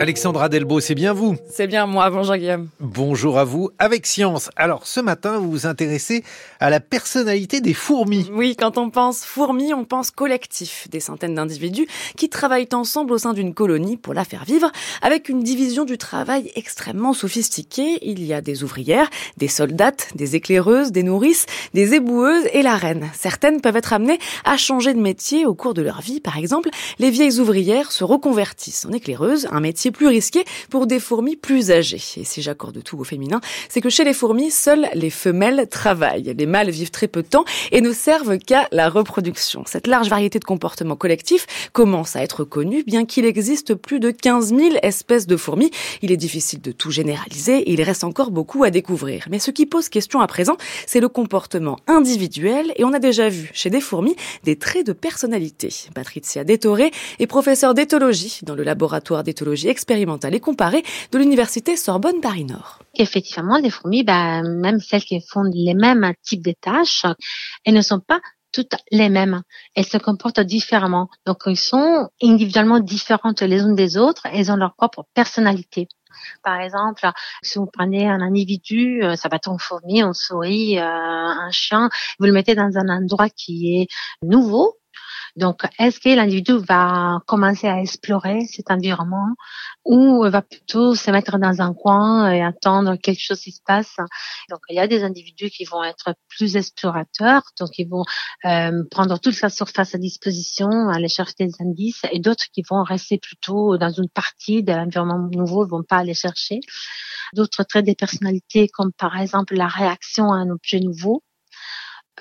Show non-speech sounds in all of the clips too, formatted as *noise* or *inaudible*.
Alexandra Delbo, c'est bien vous C'est bien moi, bonjour Guillaume. Bonjour à vous, avec Science. Alors ce matin, vous vous intéressez à la personnalité des fourmis. Oui, quand on pense fourmis, on pense collectif, des centaines d'individus qui travaillent ensemble au sein d'une colonie pour la faire vivre, avec une division du travail extrêmement sophistiquée. Il y a des ouvrières, des soldates, des éclaireuses, des nourrices, des éboueuses et la reine. Certaines peuvent être amenées à changer de métier au cours de leur vie. Par exemple, les vieilles ouvrières se reconvertissent en éclaireuses, un métier plus risqué pour des fourmis plus âgées. Et si j'accorde tout au féminin, c'est que chez les fourmis, seules les femelles travaillent. Les mâles vivent très peu de temps et ne servent qu'à la reproduction. Cette large variété de comportements collectifs commence à être connue, bien qu'il existe plus de 15 000 espèces de fourmis. Il est difficile de tout généraliser et il reste encore beaucoup à découvrir. Mais ce qui pose question à présent, c'est le comportement individuel et on a déjà vu chez des fourmis des traits de personnalité. Patricia Détoré est professeure d'éthologie dans le laboratoire d'éthologie expérimentale et comparée de l'université Sorbonne Paris-Nord. Effectivement, les fourmis, bah, même celles qui font les mêmes types de tâches, elles ne sont pas toutes les mêmes. Elles se comportent différemment. Donc, elles sont individuellement différentes les unes des autres. Elles ont leur propre personnalité. Par exemple, si vous prenez un individu, euh, ça va être une fourmi, une souris, euh, un chien, vous le mettez dans un endroit qui est nouveau, donc, est-ce que l'individu va commencer à explorer cet environnement ou va plutôt se mettre dans un coin et attendre que quelque chose se passe? Donc, il y a des individus qui vont être plus explorateurs, donc ils vont euh, prendre toute sa surface à disposition, aller chercher des indices, et d'autres qui vont rester plutôt dans une partie de l'environnement nouveau, ils vont pas aller chercher. D'autres traits des personnalités, comme par exemple la réaction à un objet nouveau,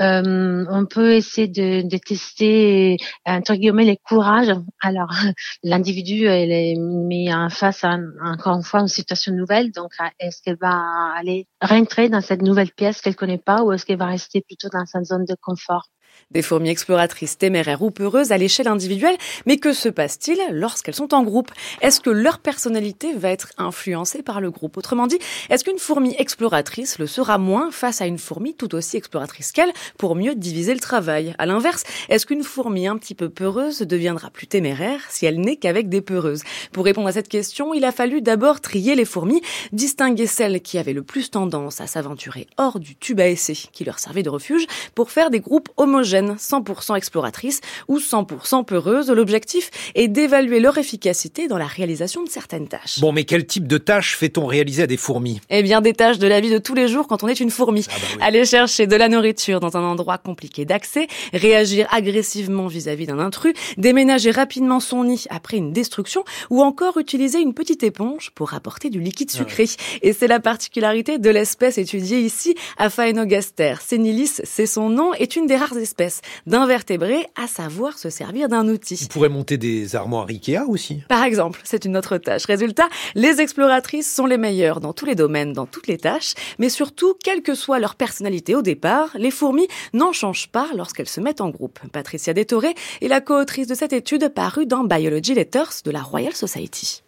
euh, on peut essayer de, de, tester entre guillemets les courages. Alors *laughs* l'individu elle est mis en face à, encore une fois une situation nouvelle. Donc est-ce qu'elle va aller rentrer dans cette nouvelle pièce qu'elle connaît pas ou est-ce qu'elle va rester plutôt dans sa zone de confort? Des fourmis exploratrices téméraires ou peureuses à l'échelle individuelle, mais que se passe-t-il lorsqu'elles sont en groupe? Est-ce que leur personnalité va être influencée par le groupe? Autrement dit, est-ce qu'une fourmi exploratrice le sera moins face à une fourmi tout aussi exploratrice qu'elle pour mieux diviser le travail? À l'inverse, est-ce qu'une fourmi un petit peu peureuse deviendra plus téméraire si elle n'est qu'avec des peureuses? Pour répondre à cette question, il a fallu d'abord trier les fourmis, distinguer celles qui avaient le plus tendance à s'aventurer hors du tube à essai qui leur servait de refuge pour faire des groupes homogènes 100% exploratrices ou 100% peureuses. L'objectif est d'évaluer leur efficacité dans la réalisation de certaines tâches. Bon, mais quel type de tâches fait-on réaliser à des fourmis? Eh bien, des tâches de la vie de tous les jours quand on est une fourmi. Ah bah Aller chercher de la nourriture dans un endroit compliqué d'accès, réagir agressivement vis-à-vis d'un intrus, déménager rapidement son nid après une destruction ou encore utiliser une petite éponge pour apporter du liquide ah sucré. Et c'est la particularité de l'espèce étudiée ici, Aphaenogaster. Senilis, c'est son nom, est une des rares espèces d'invertébrés à savoir se servir d'un outil. Vous pourrez monter des armoires Ikea aussi Par exemple, c'est une autre tâche. Résultat, les exploratrices sont les meilleures dans tous les domaines, dans toutes les tâches, mais surtout, quelle que soit leur personnalité au départ, les fourmis n'en changent pas lorsqu'elles se mettent en groupe. Patricia Détoré est la co-autrice de cette étude parue dans Biology Letters de la Royal Society.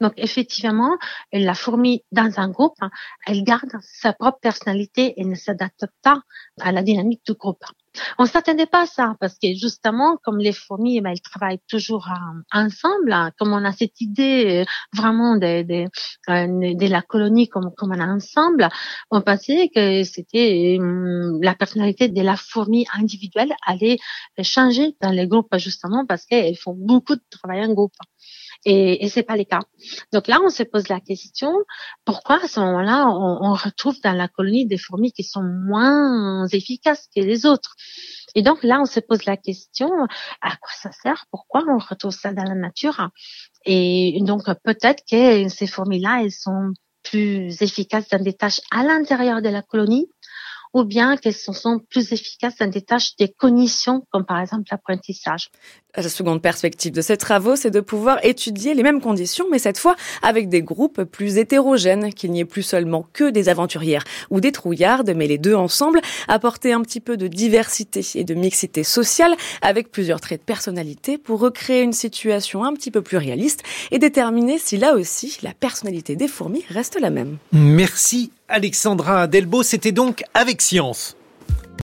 Donc effectivement, la fourmi dans un groupe, elle garde sa propre personnalité et ne s'adapte pas à la dynamique du groupe. On s'attendait pas à ça parce que justement, comme les fourmis, elles travaillent toujours ensemble. Comme on a cette idée euh, vraiment de, de, euh, de, la colonie comme, comme a ensemble, on pensait que c'était la personnalité de la fourmi individuelle allait changer dans les groupes justement parce qu'elles font beaucoup de travail en groupe. Et, et c'est pas le cas. Donc là, on se pose la question pourquoi à ce moment-là, on, on retrouve dans la colonie des fourmis qui sont moins efficaces que les autres? Et donc là, on se pose la question à quoi ça sert? Pourquoi on retrouve ça dans la nature? Et donc peut-être que ces fourmis-là, elles sont plus efficaces dans des tâches à l'intérieur de la colonie ou bien qu'elles sont plus efficaces dans des tâches de cognition, comme par exemple l'apprentissage. La seconde perspective de ces travaux, c'est de pouvoir étudier les mêmes conditions, mais cette fois avec des groupes plus hétérogènes, qu'il n'y ait plus seulement que des aventurières ou des trouillardes, mais les deux ensemble, apporter un petit peu de diversité et de mixité sociale avec plusieurs traits de personnalité pour recréer une situation un petit peu plus réaliste et déterminer si là aussi la personnalité des fourmis reste la même. Merci Alexandra Delbo, c'était donc avec science.